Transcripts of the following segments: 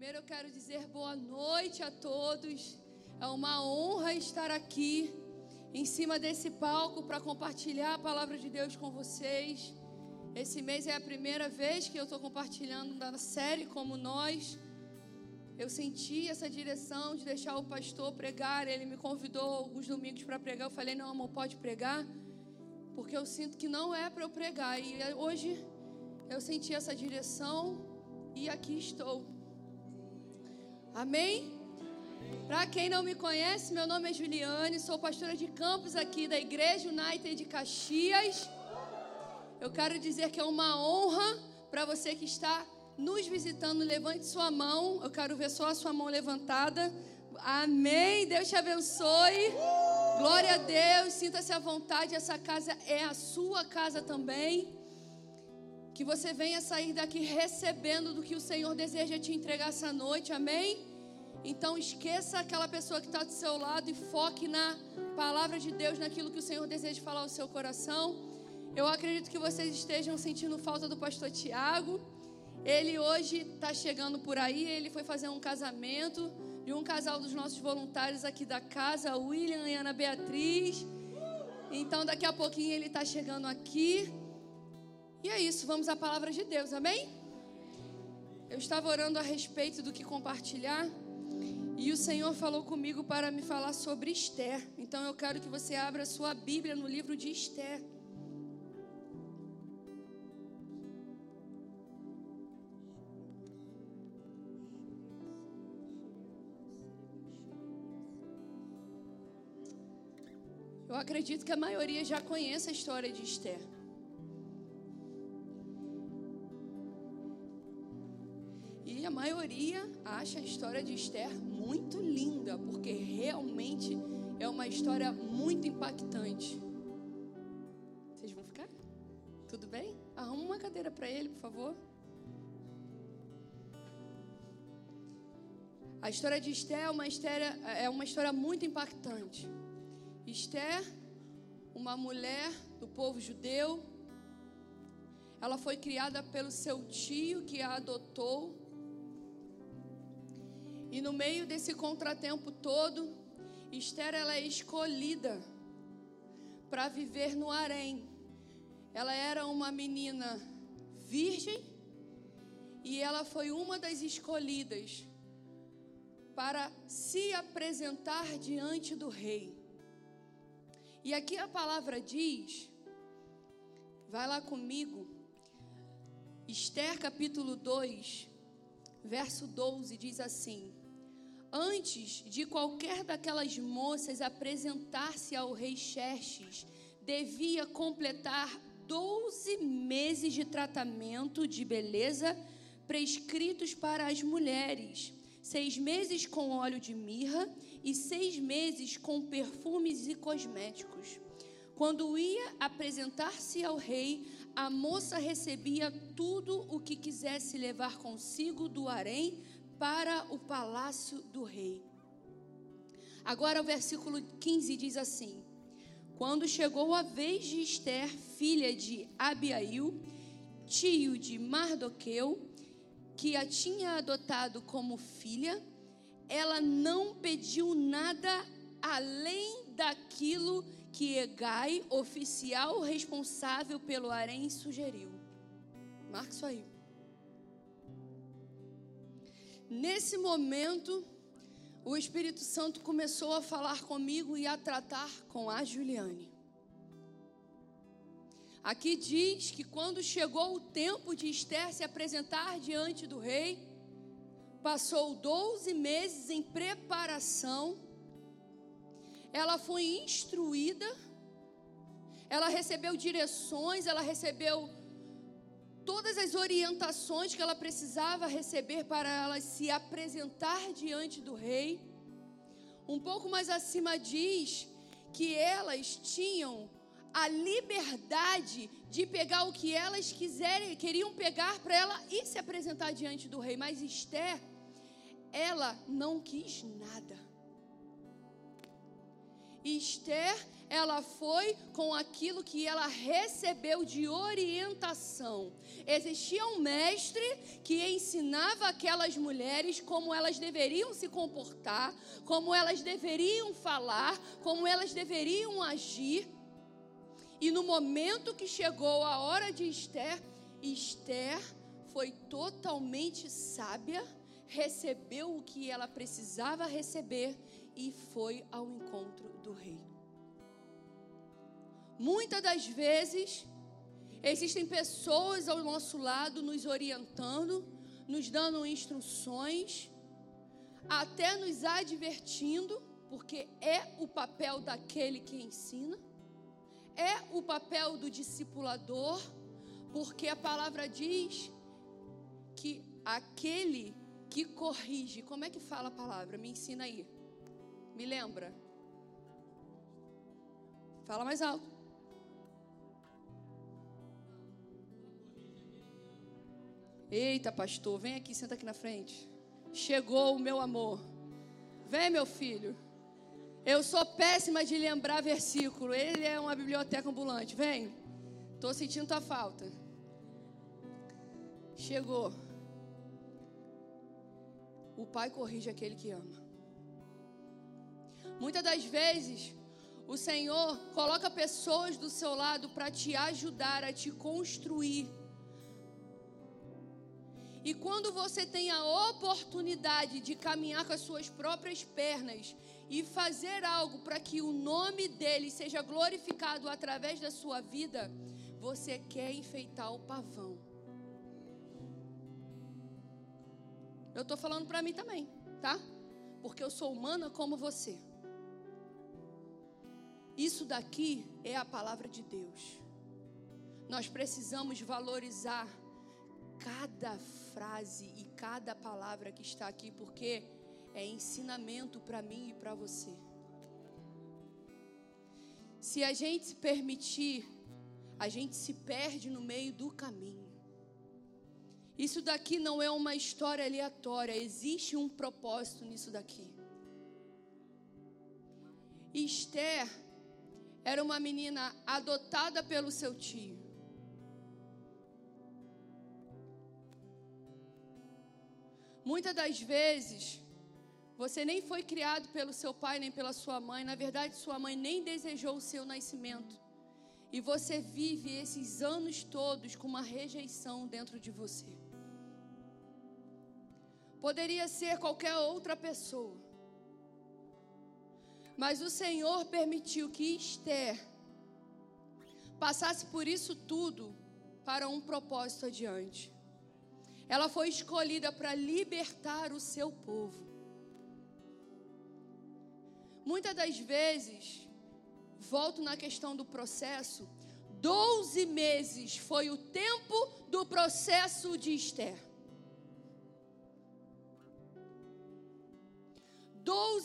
Primeiro eu quero dizer boa noite a todos. É uma honra estar aqui em cima desse palco para compartilhar a palavra de Deus com vocês. Esse mês é a primeira vez que eu estou compartilhando da série como nós. Eu senti essa direção de deixar o pastor pregar. Ele me convidou alguns domingos para pregar. Eu falei: não, amor, pode pregar, porque eu sinto que não é para eu pregar. E hoje eu senti essa direção e aqui estou. Amém? Para quem não me conhece, meu nome é Juliane, sou pastora de campus aqui da Igreja United de Caxias. Eu quero dizer que é uma honra para você que está nos visitando. Levante sua mão, eu quero ver só a sua mão levantada. Amém. Deus te abençoe. Glória a Deus. Sinta-se à vontade. Essa casa é a sua casa também. Que você venha sair daqui recebendo do que o Senhor deseja te entregar essa noite, amém? Então esqueça aquela pessoa que está do seu lado e foque na palavra de Deus, naquilo que o Senhor deseja falar ao seu coração. Eu acredito que vocês estejam sentindo falta do pastor Tiago. Ele hoje está chegando por aí, ele foi fazer um casamento de um casal dos nossos voluntários aqui da casa, William e Ana Beatriz. Então daqui a pouquinho ele está chegando aqui. E é isso, vamos à palavra de Deus, amém? Eu estava orando a respeito do que compartilhar e o Senhor falou comigo para me falar sobre Esther. Então eu quero que você abra sua Bíblia no livro de Esther. Eu acredito que a maioria já conhece a história de Esther. Maioria acha a história de Esther muito linda, porque realmente é uma história muito impactante. Vocês vão ficar? Tudo bem? Arruma uma cadeira para ele, por favor. A história de Esther é uma história, é uma história muito impactante. Esther, uma mulher do povo judeu, ela foi criada pelo seu tio que a adotou e no meio desse contratempo todo, Esther ela é escolhida para viver no harém. Ela era uma menina virgem e ela foi uma das escolhidas para se apresentar diante do rei. E aqui a palavra diz, vai lá comigo, Esther capítulo 2, verso 12 diz assim: Antes de qualquer daquelas moças apresentar-se ao rei Xerxes, devia completar 12 meses de tratamento de beleza prescritos para as mulheres, seis meses com óleo de mirra e seis meses com perfumes e cosméticos. Quando ia apresentar-se ao rei, a moça recebia tudo o que quisesse levar consigo do harém para o palácio do rei. Agora o versículo 15 diz assim: Quando chegou a vez de Esther, filha de Abiail, tio de Mardoqueu, que a tinha adotado como filha, ela não pediu nada além daquilo que Egai, oficial responsável pelo harém, sugeriu. Marca isso aí. Nesse momento, o Espírito Santo começou a falar comigo e a tratar com a Juliane. Aqui diz que quando chegou o tempo de Esther se apresentar diante do rei, passou 12 meses em preparação, ela foi instruída, ela recebeu direções, ela recebeu todas as orientações que ela precisava receber para ela se apresentar diante do rei. Um pouco mais acima diz que elas tinham a liberdade de pegar o que elas quiserem, queriam pegar para ela e se apresentar diante do rei. Mas Esther, ela não quis nada. Esther, ela foi com aquilo que ela recebeu de orientação. Existia um mestre que ensinava aquelas mulheres como elas deveriam se comportar, como elas deveriam falar, como elas deveriam agir. E no momento que chegou a hora de Esther, Esther foi totalmente sábia, recebeu o que ela precisava receber e foi ao encontro do rei. Muitas das vezes, existem pessoas ao nosso lado nos orientando, nos dando instruções, até nos advertindo, porque é o papel daquele que ensina, é o papel do discipulador, porque a palavra diz que aquele que corrige, como é que fala a palavra? Me ensina aí. Me lembra? Fala mais alto. Eita, pastor, vem aqui, senta aqui na frente. Chegou o meu amor. Vem, meu filho. Eu sou péssima de lembrar versículo. Ele é uma biblioteca ambulante. Vem. Estou sentindo tua falta. Chegou. O pai corrige aquele que ama. Muitas das vezes, o Senhor coloca pessoas do seu lado para te ajudar a te construir. E quando você tem a oportunidade de caminhar com as suas próprias pernas e fazer algo para que o nome dele seja glorificado através da sua vida, você quer enfeitar o pavão. Eu estou falando para mim também, tá? Porque eu sou humana como você. Isso daqui é a palavra de Deus. Nós precisamos valorizar cada frase e cada palavra que está aqui, porque é ensinamento para mim e para você. Se a gente se permitir, a gente se perde no meio do caminho. Isso daqui não é uma história aleatória, existe um propósito nisso daqui. Esther era uma menina adotada pelo seu tio. Muitas das vezes, você nem foi criado pelo seu pai nem pela sua mãe. Na verdade, sua mãe nem desejou o seu nascimento. E você vive esses anos todos com uma rejeição dentro de você. Poderia ser qualquer outra pessoa. Mas o Senhor permitiu que Esther passasse por isso tudo para um propósito adiante. Ela foi escolhida para libertar o seu povo. Muitas das vezes, volto na questão do processo, 12 meses foi o tempo do processo de Esther.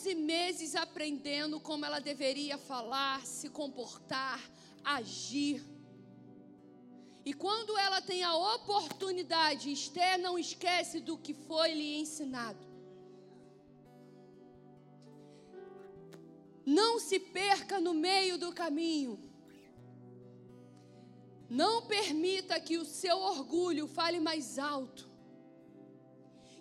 Doze meses aprendendo como ela deveria falar, se comportar, agir. E quando ela tem a oportunidade, Esther não esquece do que foi lhe ensinado. Não se perca no meio do caminho. Não permita que o seu orgulho fale mais alto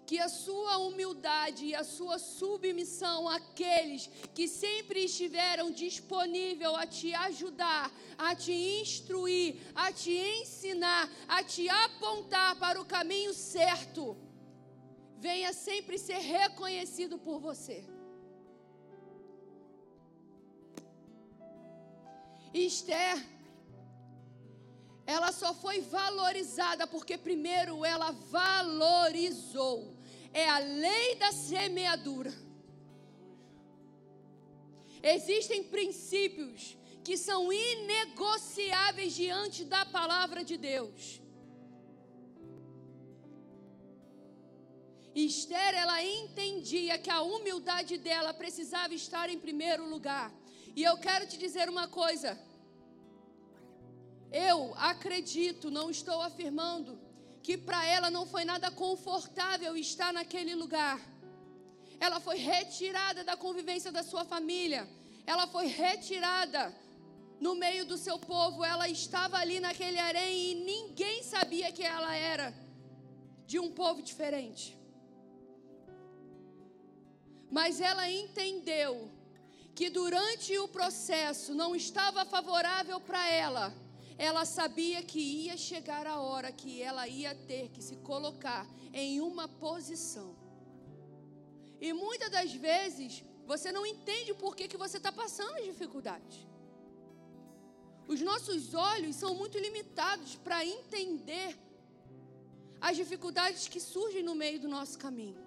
que a sua humildade e a sua submissão àqueles que sempre estiveram disponíveis a te ajudar, a te instruir, a te ensinar, a te apontar para o caminho certo, venha sempre ser reconhecido por você. Esther, ela só foi valorizada porque primeiro ela valorizou é a lei da semeadura. Existem princípios que são inegociáveis diante da palavra de Deus. Esther, ela entendia que a humildade dela precisava estar em primeiro lugar. E eu quero te dizer uma coisa. Eu acredito, não estou afirmando, que para ela não foi nada confortável estar naquele lugar. Ela foi retirada da convivência da sua família. ela foi retirada no meio do seu povo, ela estava ali naquele harém e ninguém sabia que ela era de um povo diferente. Mas ela entendeu que durante o processo não estava favorável para ela. Ela sabia que ia chegar a hora que ela ia ter que se colocar em uma posição. E muitas das vezes você não entende por que, que você está passando dificuldade. Os nossos olhos são muito limitados para entender as dificuldades que surgem no meio do nosso caminho.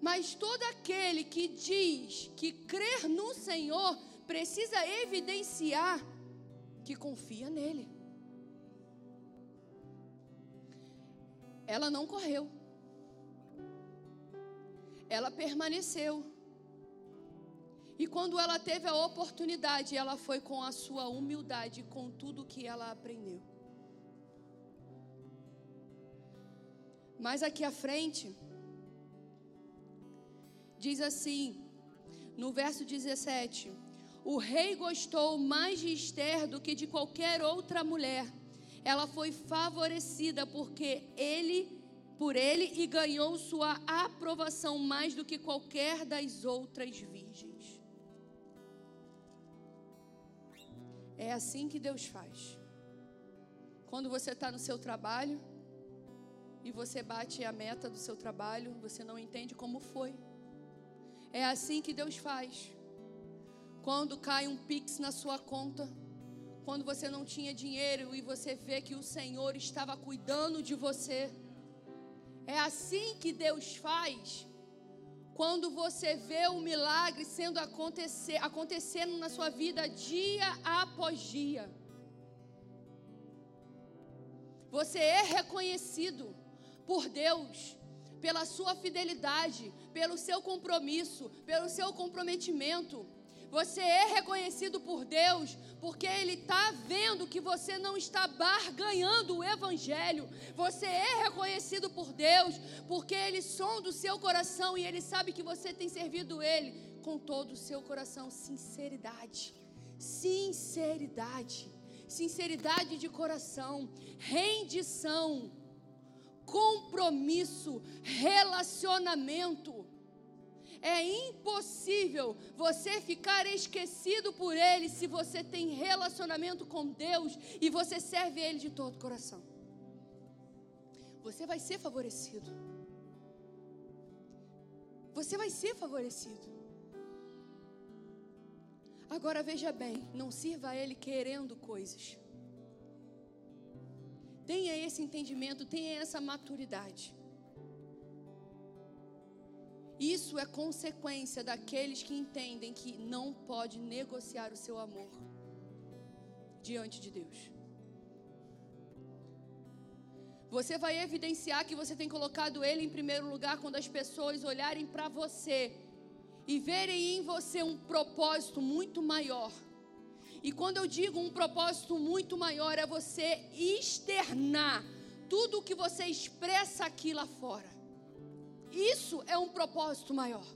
Mas todo aquele que diz que crer no Senhor precisa evidenciar que confia nele. Ela não correu. Ela permaneceu. E quando ela teve a oportunidade, ela foi com a sua humildade, com tudo que ela aprendeu. Mas aqui à frente, diz assim, no verso 17: O rei gostou mais de Esther do que de qualquer outra mulher. Ela foi favorecida porque ele por ele e ganhou sua aprovação mais do que qualquer das outras virgens. É assim que Deus faz. Quando você está no seu trabalho e você bate a meta do seu trabalho, você não entende como foi. É assim que Deus faz. Quando cai um pix na sua conta, quando você não tinha dinheiro e você vê que o Senhor estava cuidando de você. É assim que Deus faz. Quando você vê o milagre sendo acontecer, acontecendo na sua vida dia após dia. Você é reconhecido por Deus pela sua fidelidade, pelo seu compromisso, pelo seu comprometimento. Você é reconhecido por Deus porque Ele está vendo que você não está barganhando o Evangelho. Você é reconhecido por Deus porque Ele sonda o seu coração e Ele sabe que você tem servido Ele com todo o seu coração. Sinceridade, sinceridade, sinceridade de coração, rendição compromisso, relacionamento. É impossível você ficar esquecido por Ele se você tem relacionamento com Deus e você serve Ele de todo o coração. Você vai ser favorecido. Você vai ser favorecido. Agora veja bem, não sirva a Ele querendo coisas. Tenha esse entendimento, tenha essa maturidade. Isso é consequência daqueles que entendem que não pode negociar o seu amor diante de Deus. Você vai evidenciar que você tem colocado Ele em primeiro lugar quando as pessoas olharem para você e verem em você um propósito muito maior e quando eu digo um propósito muito maior, é você externar tudo o que você expressa aqui lá fora. Isso é um propósito maior.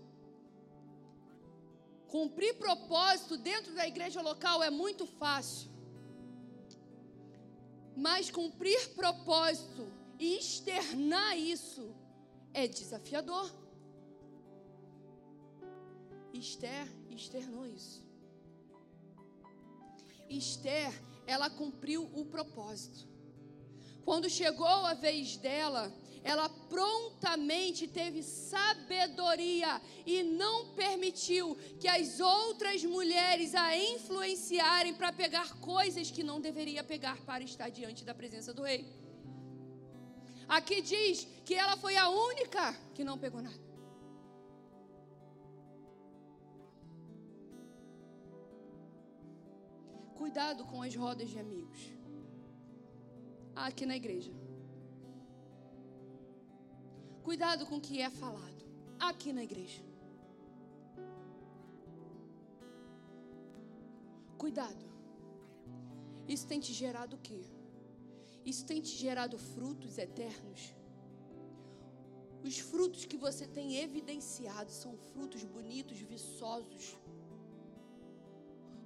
Cumprir propósito dentro da igreja local é muito fácil. Mas cumprir propósito e externar isso é desafiador. Esther externou isso. Esther, ela cumpriu o propósito. Quando chegou a vez dela, ela prontamente teve sabedoria e não permitiu que as outras mulheres a influenciarem para pegar coisas que não deveria pegar para estar diante da presença do rei. Aqui diz que ela foi a única que não pegou nada. Cuidado com as rodas de amigos. Aqui na igreja. Cuidado com o que é falado. Aqui na igreja. Cuidado. Isso tem te gerado o quê? Isso tem te gerado frutos eternos. Os frutos que você tem evidenciado são frutos bonitos, viçosos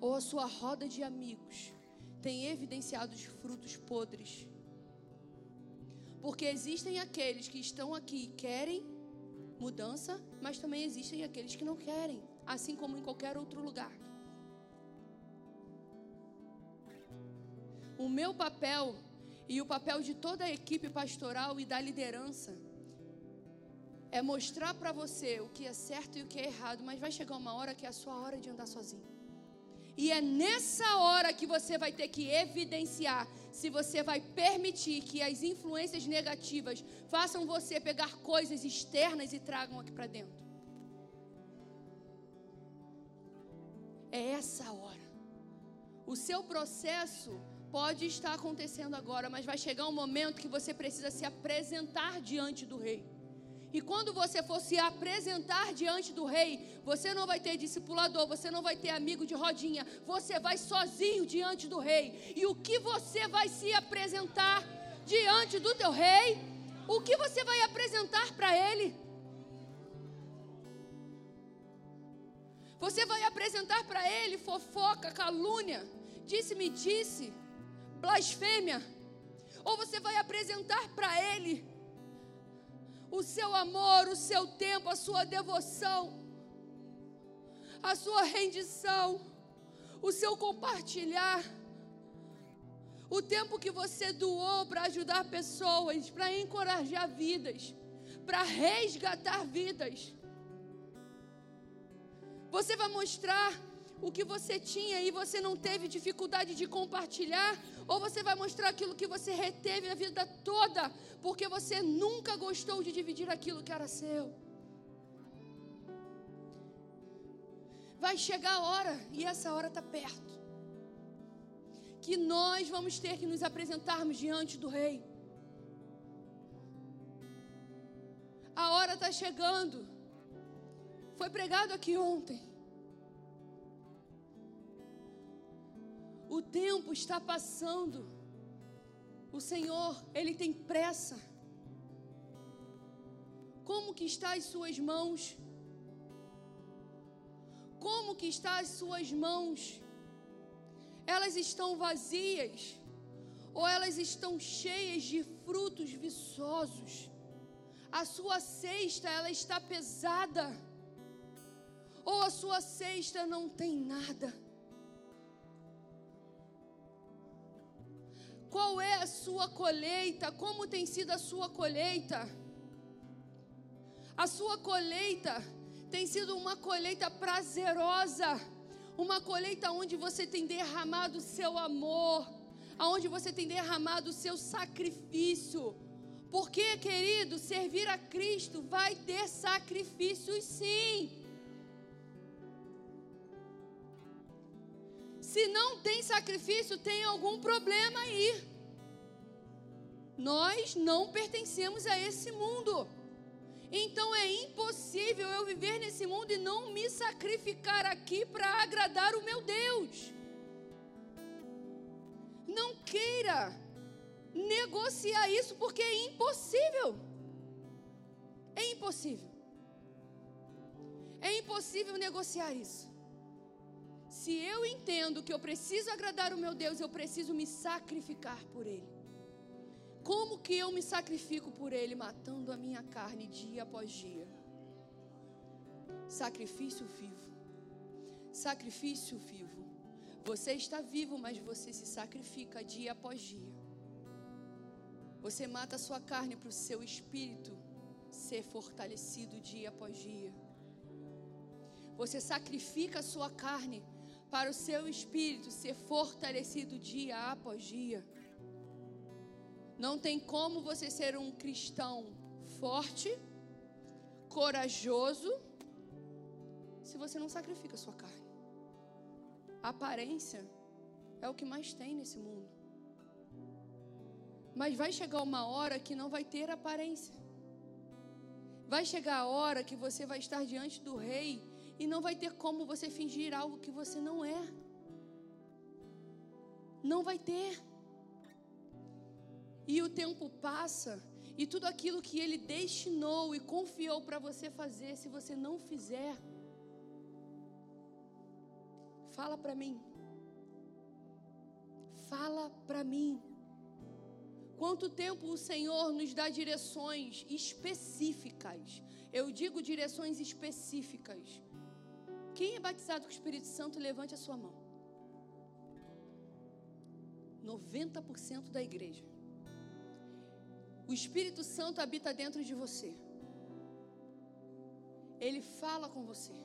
ou a sua roda de amigos tem evidenciado os frutos podres. Porque existem aqueles que estão aqui e querem mudança, mas também existem aqueles que não querem, assim como em qualquer outro lugar. O meu papel e o papel de toda a equipe pastoral e da liderança é mostrar para você o que é certo e o que é errado, mas vai chegar uma hora que é a sua hora de andar sozinho. E é nessa hora que você vai ter que evidenciar se você vai permitir que as influências negativas façam você pegar coisas externas e tragam aqui para dentro. É essa hora. O seu processo pode estar acontecendo agora, mas vai chegar um momento que você precisa se apresentar diante do rei. E quando você for se apresentar diante do rei, você não vai ter discipulador, você não vai ter amigo de rodinha, você vai sozinho diante do rei. E o que você vai se apresentar diante do teu rei? O que você vai apresentar para ele? Você vai apresentar para ele fofoca, calúnia, disse-me disse, blasfêmia. Ou você vai apresentar para ele o seu amor, o seu tempo, a sua devoção, a sua rendição, o seu compartilhar, o tempo que você doou para ajudar pessoas, para encorajar vidas, para resgatar vidas. Você vai mostrar o que você tinha e você não teve dificuldade de compartilhar, ou você vai mostrar aquilo que você reteve a vida toda, porque você nunca gostou de dividir aquilo que era seu. Vai chegar a hora, e essa hora está perto, que nós vamos ter que nos apresentarmos diante do Rei. A hora está chegando. Foi pregado aqui ontem. O tempo está passando. O Senhor, Ele tem pressa. Como que está as suas mãos? Como que está as suas mãos? Elas estão vazias ou elas estão cheias de frutos viçosos? A sua cesta ela está pesada ou a sua cesta não tem nada? Qual é a sua colheita? Como tem sido a sua colheita? A sua colheita tem sido uma colheita prazerosa, uma colheita onde você tem derramado o seu amor, aonde você tem derramado o seu sacrifício. Porque, querido, servir a Cristo vai ter sacrifícios sim. Se não tem sacrifício, tem algum problema aí. Nós não pertencemos a esse mundo. Então é impossível eu viver nesse mundo e não me sacrificar aqui para agradar o meu Deus. Não queira negociar isso porque é impossível. É impossível. É impossível negociar isso. Se eu entendo que eu preciso agradar o meu Deus, eu preciso me sacrificar por Ele. Como que eu me sacrifico por Ele? Matando a minha carne dia após dia. Sacrifício vivo. Sacrifício vivo. Você está vivo, mas você se sacrifica dia após dia. Você mata a sua carne para o seu espírito ser fortalecido dia após dia. Você sacrifica a sua carne para o seu espírito ser fortalecido dia após dia. Não tem como você ser um cristão forte, corajoso, se você não sacrifica a sua carne. A aparência é o que mais tem nesse mundo. Mas vai chegar uma hora que não vai ter aparência. Vai chegar a hora que você vai estar diante do rei e não vai ter como você fingir algo que você não é. Não vai ter. E o tempo passa, e tudo aquilo que ele destinou e confiou para você fazer, se você não fizer, fala para mim, fala para mim. Quanto tempo o Senhor nos dá direções específicas? Eu digo direções específicas. Quem é batizado com o Espírito Santo, levante a sua mão. 90% da igreja. O Espírito Santo habita dentro de você. Ele fala com você.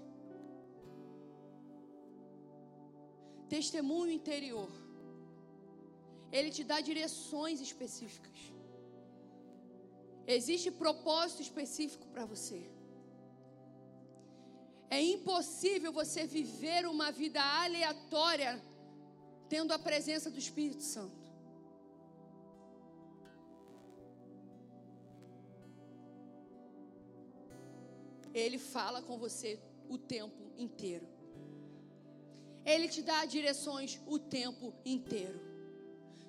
Testemunho interior. Ele te dá direções específicas. Existe propósito específico para você. É impossível você viver uma vida aleatória tendo a presença do Espírito Santo. Ele fala com você o tempo inteiro. Ele te dá direções o tempo inteiro.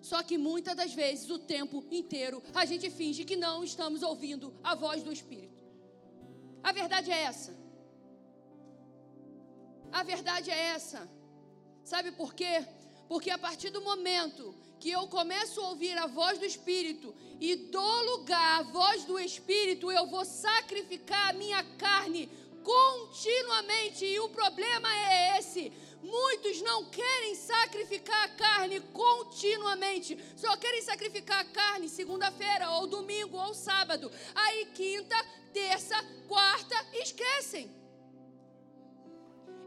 Só que muitas das vezes, o tempo inteiro, a gente finge que não estamos ouvindo a voz do Espírito. A verdade é essa. A verdade é essa. Sabe por quê? Porque a partir do momento que eu começo a ouvir a voz do Espírito e dou lugar à voz do Espírito, eu vou sacrificar a minha carne continuamente. E o problema é esse: muitos não querem sacrificar a carne continuamente, só querem sacrificar a carne segunda-feira, ou domingo, ou sábado. Aí, quinta, terça, quarta, esquecem.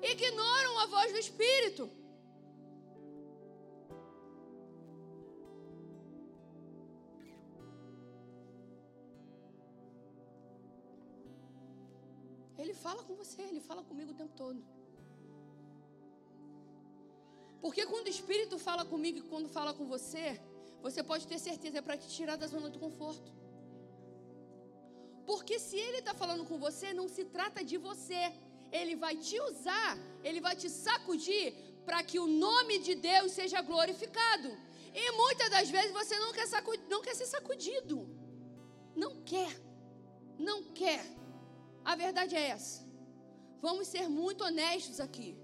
Ignoram a voz do Espírito. Ele fala com você, ele fala comigo o tempo todo. Porque quando o Espírito fala comigo e quando fala com você, você pode ter certeza, é para te tirar da zona do conforto. Porque se ele está falando com você, não se trata de você. Ele vai te usar, ele vai te sacudir para que o nome de Deus seja glorificado. E muitas das vezes você não quer, não quer ser sacudido. Não quer. Não quer. A verdade é essa. Vamos ser muito honestos aqui.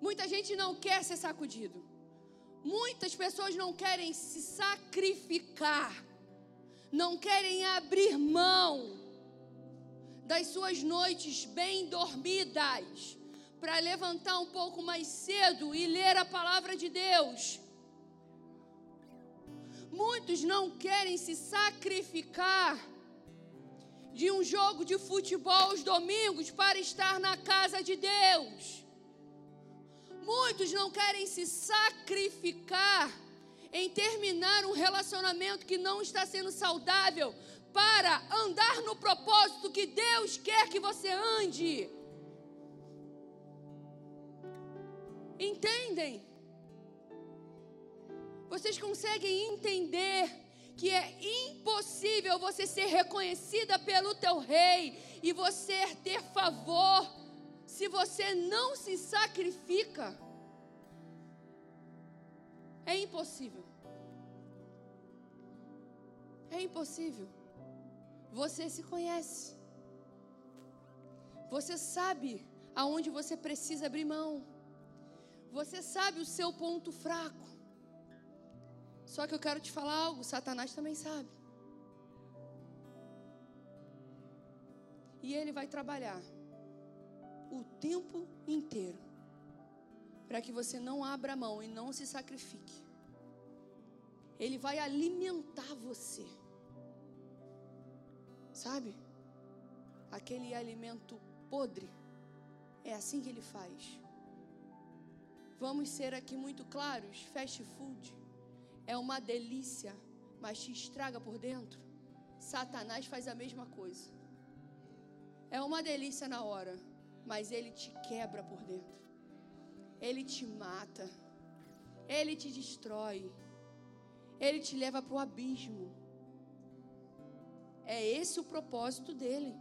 Muita gente não quer ser sacudido. Muitas pessoas não querem se sacrificar. Não querem abrir mão das suas noites bem dormidas para levantar um pouco mais cedo e ler a palavra de Deus. Muitos não querem se sacrificar de um jogo de futebol aos domingos para estar na casa de Deus. Muitos não querem se sacrificar em terminar um relacionamento que não está sendo saudável para andar no propósito que Deus quer que você ande. Entendem? Vocês conseguem entender que é impossível você ser reconhecida pelo teu rei e você ter favor se você não se sacrifica. É impossível. É impossível. Você se conhece. Você sabe aonde você precisa abrir mão. Você sabe o seu ponto fraco. Só que eu quero te falar algo: Satanás também sabe. E ele vai trabalhar o tempo inteiro para que você não abra mão e não se sacrifique. Ele vai alimentar você. Sabe? Aquele alimento podre. É assim que ele faz. Vamos ser aqui muito claros: fast food é uma delícia, mas te estraga por dentro. Satanás faz a mesma coisa. É uma delícia na hora, mas ele te quebra por dentro. Ele te mata. Ele te destrói. Ele te leva para o abismo. É esse o propósito dele.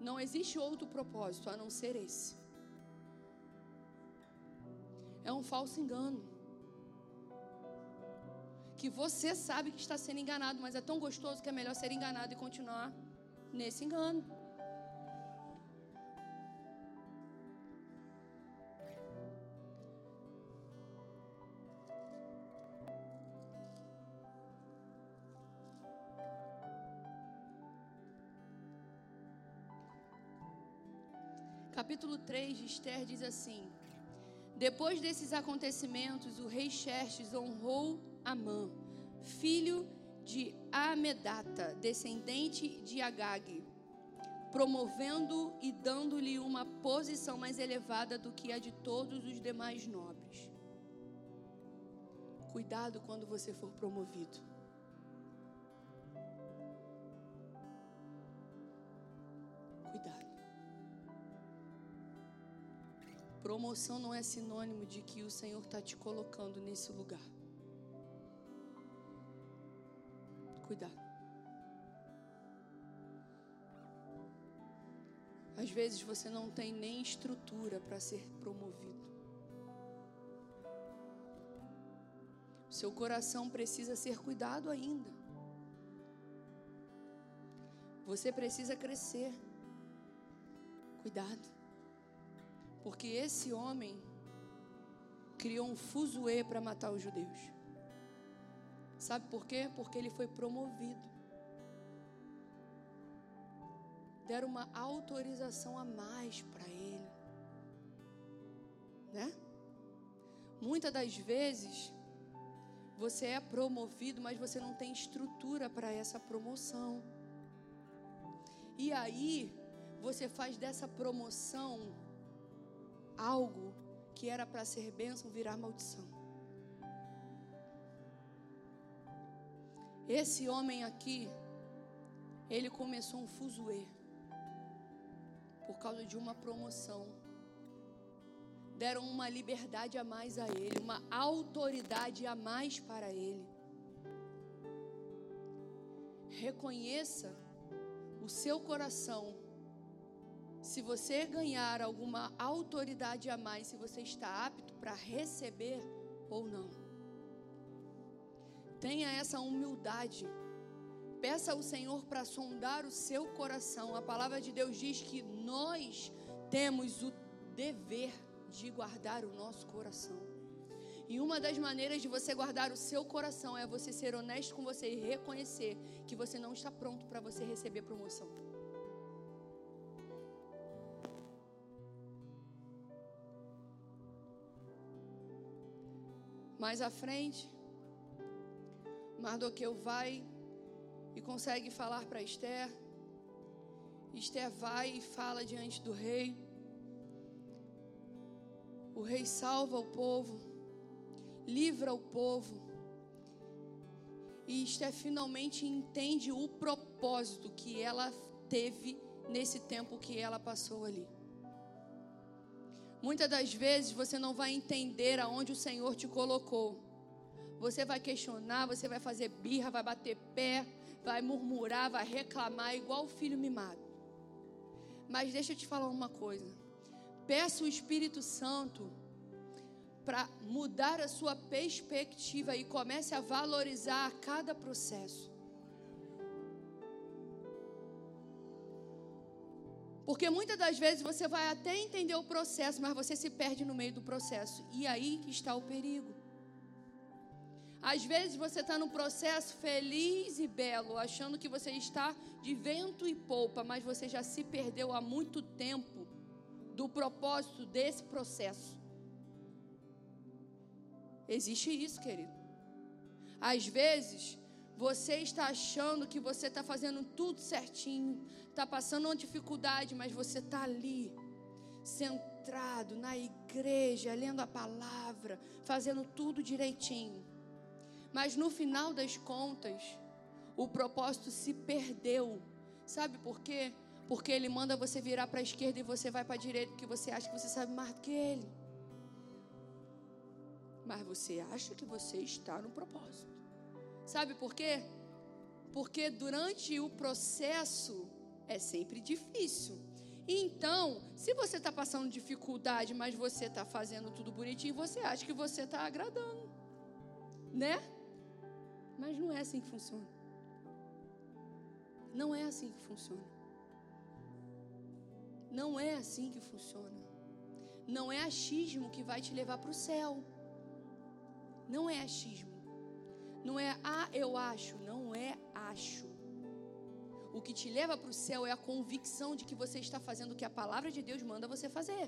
Não existe outro propósito a não ser esse. É um falso engano que você sabe que está sendo enganado, mas é tão gostoso que é melhor ser enganado e continuar nesse engano. Capítulo 3 de Esther diz assim: Depois desses acontecimentos, o rei Xerxes honrou Amã, filho de Amedata, descendente de Agag, promovendo e dando-lhe uma posição mais elevada do que a de todos os demais nobres. Cuidado quando você for promovido. Promoção não é sinônimo de que o Senhor está te colocando nesse lugar. Cuidado. Às vezes você não tem nem estrutura para ser promovido. Seu coração precisa ser cuidado ainda. Você precisa crescer. Cuidado. Porque esse homem criou um fuzuê para matar os judeus. Sabe por quê? Porque ele foi promovido. Deram uma autorização a mais para ele. Né? Muitas das vezes você é promovido, mas você não tem estrutura para essa promoção. E aí, você faz dessa promoção algo que era para ser bênção virar maldição. Esse homem aqui, ele começou um fuzuê por causa de uma promoção. Deram uma liberdade a mais a ele, uma autoridade a mais para ele. Reconheça o seu coração. Se você ganhar alguma autoridade a mais, se você está apto para receber ou não. Tenha essa humildade. Peça ao Senhor para sondar o seu coração. A palavra de Deus diz que nós temos o dever de guardar o nosso coração. E uma das maneiras de você guardar o seu coração é você ser honesto com você e reconhecer que você não está pronto para você receber promoção. Mais à frente, Mardoqueu vai e consegue falar para Esther. Esther vai e fala diante do rei. O rei salva o povo, livra o povo. E Esther finalmente entende o propósito que ela teve nesse tempo que ela passou ali. Muitas das vezes você não vai entender aonde o Senhor te colocou. Você vai questionar, você vai fazer birra, vai bater pé, vai murmurar, vai reclamar, igual o filho mimado. Mas deixa eu te falar uma coisa. Peça o Espírito Santo para mudar a sua perspectiva e comece a valorizar cada processo. Porque muitas das vezes você vai até entender o processo, mas você se perde no meio do processo. E aí que está o perigo. Às vezes você está num processo feliz e belo, achando que você está de vento e polpa, mas você já se perdeu há muito tempo do propósito desse processo. Existe isso, querido. Às vezes você está achando que você está fazendo tudo certinho, está passando uma dificuldade, mas você está ali, centrado na igreja, lendo a palavra, fazendo tudo direitinho. Mas no final das contas, o propósito se perdeu. Sabe por quê? Porque ele manda você virar para a esquerda e você vai para a direita, porque você acha que você sabe mais do que ele. Mas você acha que você está no propósito. Sabe por quê? Porque durante o processo é sempre difícil. Então, se você está passando dificuldade, mas você está fazendo tudo bonitinho, você acha que você está agradando, né? Mas não é assim que funciona. Não é assim que funciona. Não é assim que funciona. Não é achismo que vai te levar para o céu. Não é achismo. Não é ah, eu acho. Não é acho. O que te leva para o céu é a convicção de que você está fazendo o que a palavra de Deus manda você fazer.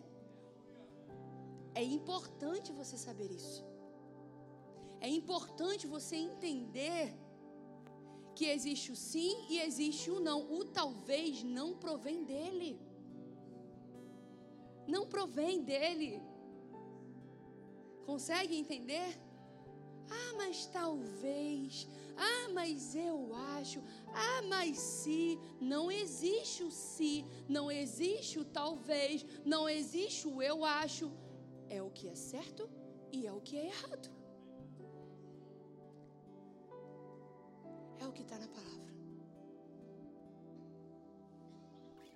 É importante você saber isso. É importante você entender que existe o sim e existe o não. O talvez não provém dele. Não provém dele. Consegue entender? Ah, mas talvez. Ah, mas eu acho. Ah, mas se. Não existe o se. Não existe o talvez. Não existe o eu acho. É o que é certo e é o que é errado. É o que está na palavra.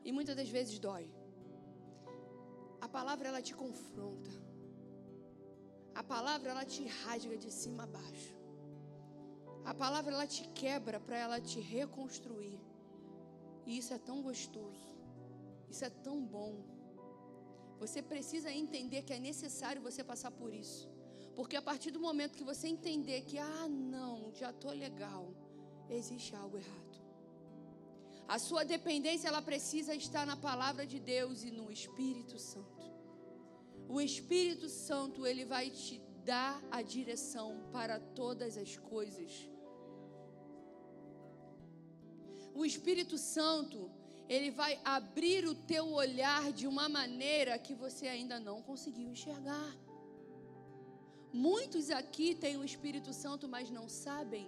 E muitas das vezes dói. A palavra ela te confronta. A palavra ela te rasga de cima a baixo. A palavra ela te quebra para ela te reconstruir. E isso é tão gostoso. Isso é tão bom. Você precisa entender que é necessário você passar por isso. Porque a partir do momento que você entender que, ah, não, já estou legal, existe algo errado. A sua dependência ela precisa estar na palavra de Deus e no Espírito Santo. O Espírito Santo, ele vai te dar a direção para todas as coisas. O Espírito Santo, ele vai abrir o teu olhar de uma maneira que você ainda não conseguiu enxergar. Muitos aqui têm o Espírito Santo, mas não sabem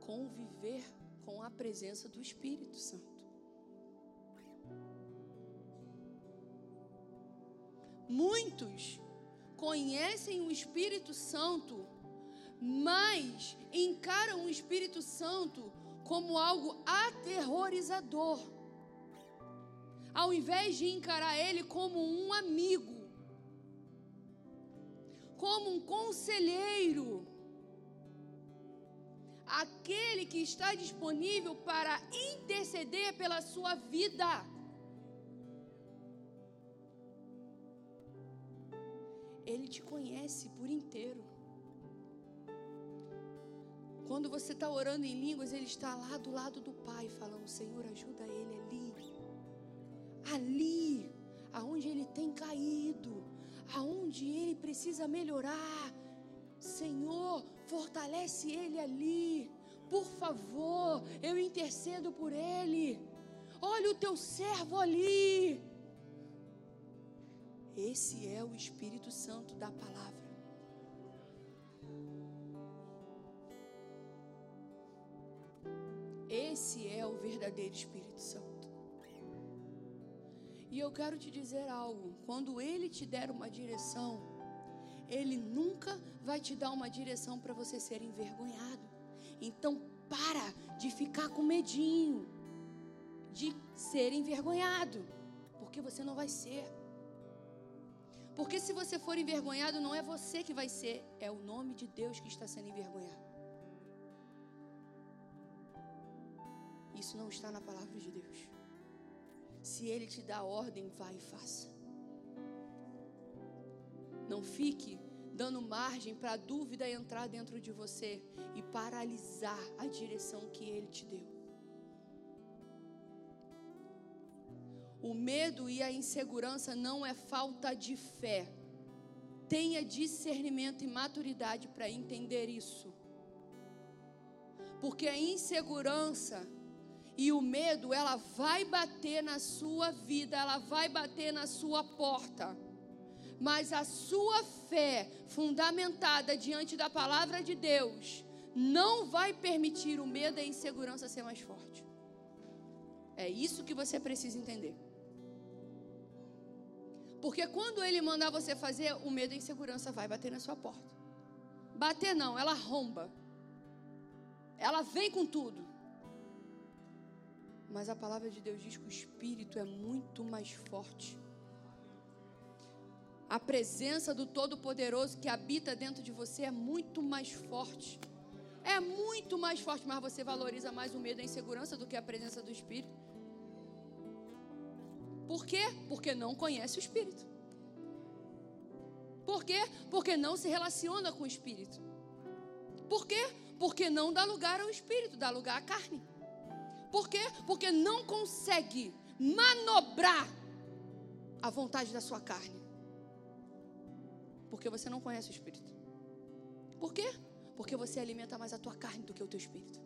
conviver com a presença do Espírito Santo. Muitos conhecem o Espírito Santo, mas encaram o Espírito Santo como algo aterrorizador. Ao invés de encarar ele como um amigo, como um conselheiro, aquele que está disponível para interceder pela sua vida. Ele te conhece por inteiro. Quando você está orando em línguas, Ele está lá do lado do Pai, falando: Senhor, ajuda Ele ali. Ali, aonde Ele tem caído, aonde Ele precisa melhorar. Senhor, fortalece Ele ali. Por favor, eu intercedo por Ele. Olha o teu servo ali. Esse é o Espírito Santo da palavra. Esse é o verdadeiro Espírito Santo. E eu quero te dizer algo: quando Ele te der uma direção, Ele nunca vai te dar uma direção para você ser envergonhado. Então, para de ficar com medinho de ser envergonhado, porque você não vai ser. Porque se você for envergonhado, não é você que vai ser, é o nome de Deus que está sendo envergonhado. Isso não está na palavra de Deus. Se Ele te dá ordem, vai e faça. Não fique dando margem para a dúvida entrar dentro de você e paralisar a direção que Ele te deu. O medo e a insegurança não é falta de fé. Tenha discernimento e maturidade para entender isso. Porque a insegurança e o medo, ela vai bater na sua vida, ela vai bater na sua porta. Mas a sua fé, fundamentada diante da palavra de Deus, não vai permitir o medo e a insegurança ser mais forte. É isso que você precisa entender. Porque quando ele mandar você fazer, o medo e a insegurança vai bater na sua porta. Bater não, ela romba. Ela vem com tudo. Mas a palavra de Deus diz que o espírito é muito mais forte. A presença do Todo-Poderoso que habita dentro de você é muito mais forte. É muito mais forte, mas você valoriza mais o medo e a insegurança do que a presença do Espírito. Por quê? Porque não conhece o Espírito. Por quê? Porque não se relaciona com o Espírito. Por quê? Porque não dá lugar ao Espírito, dá lugar à carne. Por quê? Porque não consegue manobrar a vontade da sua carne. Porque você não conhece o Espírito. Por quê? Porque você alimenta mais a tua carne do que o teu espírito.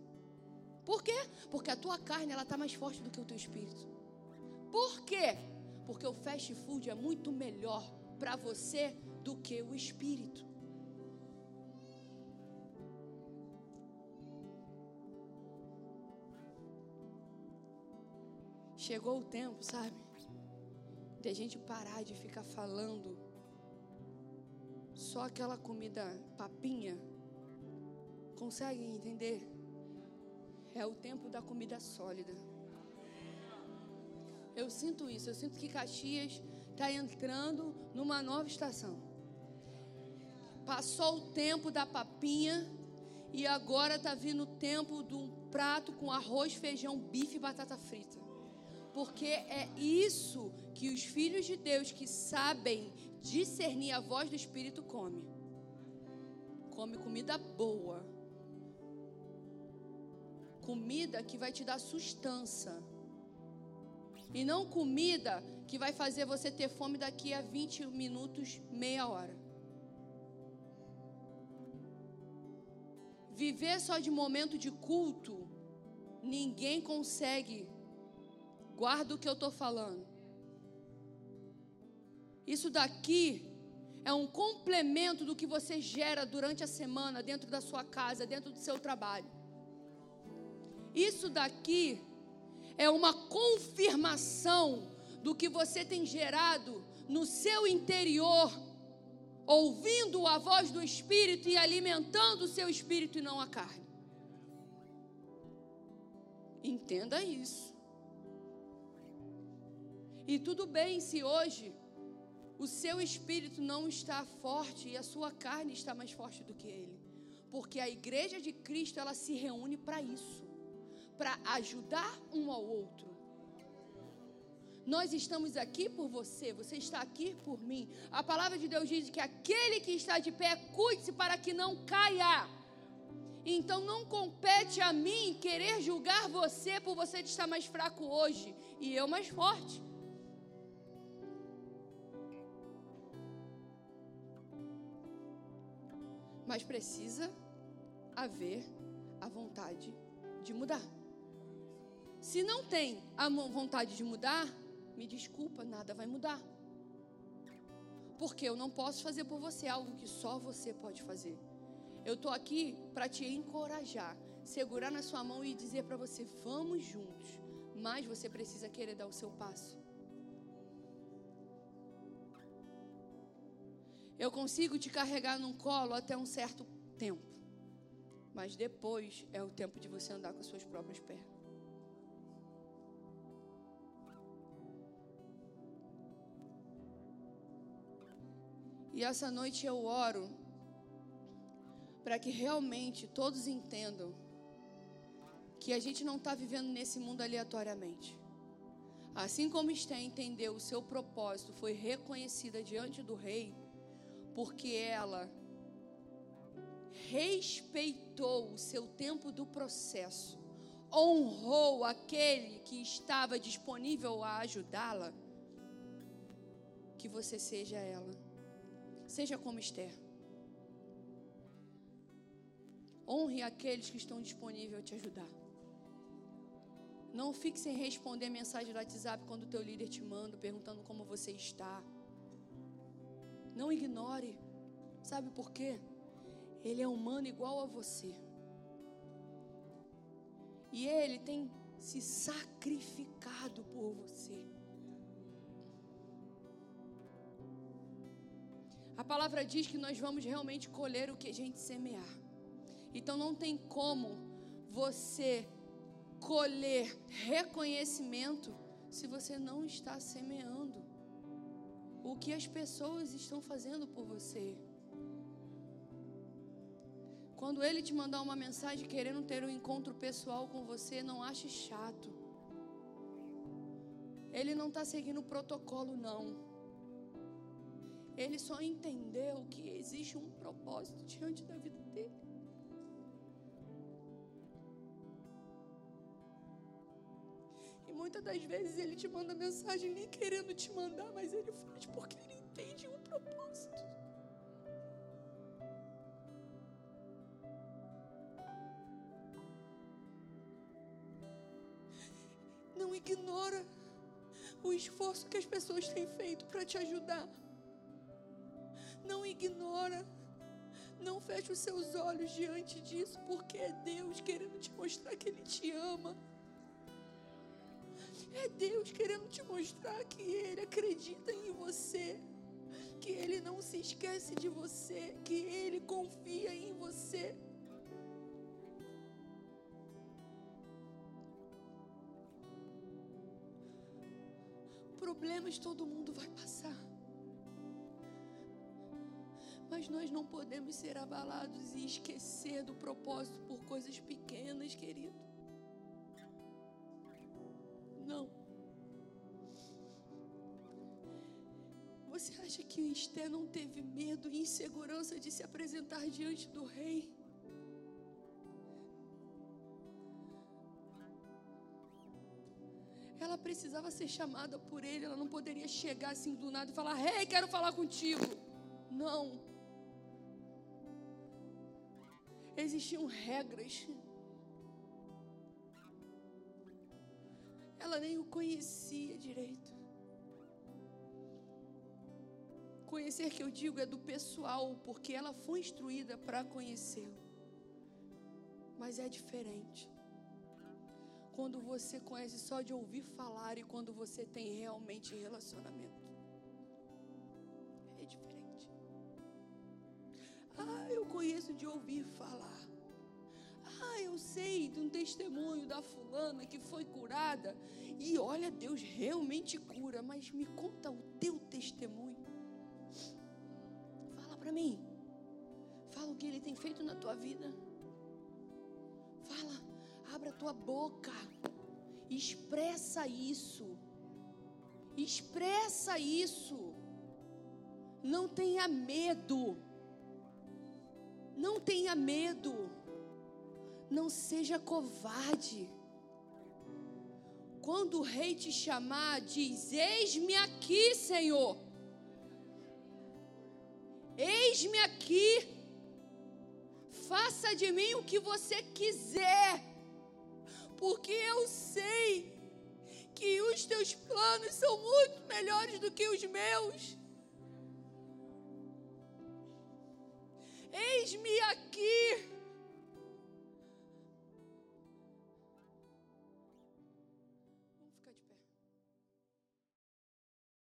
Por quê? Porque a tua carne ela está mais forte do que o teu espírito. Por quê? Porque o fast food é muito melhor para você do que o espírito. Chegou o tempo, sabe? De a gente parar de ficar falando só aquela comida papinha. Conseguem entender? É o tempo da comida sólida. Eu sinto isso, eu sinto que Caxias está entrando numa nova estação. Passou o tempo da papinha e agora está vindo o tempo de um prato com arroz, feijão, bife e batata frita. Porque é isso que os filhos de Deus que sabem discernir a voz do Espírito come. Come comida boa. Comida que vai te dar sustância. E não comida que vai fazer você ter fome daqui a 20 minutos, meia hora. Viver só de momento de culto, ninguém consegue. Guarda o que eu estou falando. Isso daqui é um complemento do que você gera durante a semana, dentro da sua casa, dentro do seu trabalho. Isso daqui é uma confirmação do que você tem gerado no seu interior, ouvindo a voz do Espírito e alimentando o seu espírito e não a carne. Entenda isso. E tudo bem se hoje o seu espírito não está forte e a sua carne está mais forte do que ele. Porque a igreja de Cristo, ela se reúne para isso, para ajudar um ao outro. Nós estamos aqui por você, você está aqui por mim. A palavra de Deus diz que aquele que está de pé, cuide-se para que não caia. Então não compete a mim querer julgar você por você estar mais fraco hoje e eu mais forte. Mas precisa haver a vontade de mudar. Se não tem a vontade de mudar, me desculpa, nada vai mudar. Porque eu não posso fazer por você algo que só você pode fazer. Eu estou aqui para te encorajar, segurar na sua mão e dizer para você: vamos juntos. Mas você precisa querer dar o seu passo. Eu consigo te carregar num colo até um certo tempo. Mas depois é o tempo de você andar com as suas próprias pernas. E essa noite eu oro para que realmente todos entendam que a gente não está vivendo nesse mundo aleatoriamente. Assim como Esté entendeu o seu propósito, foi reconhecida diante do rei, porque ela respeitou o seu tempo do processo, honrou aquele que estava disponível a ajudá-la, que você seja ela. Seja como Esther. Honre aqueles que estão disponíveis a te ajudar. Não fique sem responder mensagem do WhatsApp quando o teu líder te manda, perguntando como você está. Não ignore. Sabe por quê? Ele é humano igual a você. E ele tem se sacrificado por você. A palavra diz que nós vamos realmente colher o que a gente semear. Então não tem como você colher reconhecimento se você não está semeando o que as pessoas estão fazendo por você. Quando ele te mandar uma mensagem querendo ter um encontro pessoal com você, não ache chato. Ele não está seguindo o protocolo, não. Ele só entendeu que existe um propósito diante da vida dele. muitas das vezes ele te manda mensagem nem querendo te mandar, mas ele faz porque ele entende um propósito. Não ignora o esforço que as pessoas têm feito para te ajudar. Não ignora. Não feche os seus olhos diante disso, porque é Deus querendo te mostrar que Ele te ama. É Deus querendo te mostrar que Ele acredita em você, que Ele não se esquece de você, que Ele confia em você. Problemas todo mundo vai passar. Mas nós não podemos ser abalados e esquecer do propósito por coisas pequenas, querido. Não. Você acha que Esté não teve medo e insegurança de se apresentar diante do rei? Ela precisava ser chamada por ele, ela não poderia chegar assim do nada e falar: Rei, hey, quero falar contigo. Não. Existiam regras. Ela nem o conhecia direito. Conhecer que eu digo é do pessoal, porque ela foi instruída para conhecê-lo. Mas é diferente. Quando você conhece só de ouvir falar e quando você tem realmente relacionamento. Conheço de ouvir falar. Ah, eu sei de um testemunho da fulana que foi curada. E olha, Deus realmente cura, mas me conta o teu testemunho. Fala para mim. Fala o que ele tem feito na tua vida. Fala, abre a tua boca. Expressa isso. Expressa isso. Não tenha medo. Não tenha medo. Não seja covarde. Quando o rei te chamar, diz: Eis-me aqui, Senhor. Eis-me aqui. Faça de mim o que você quiser, porque eu sei que os teus planos são muito melhores do que os meus. Eis-me aqui.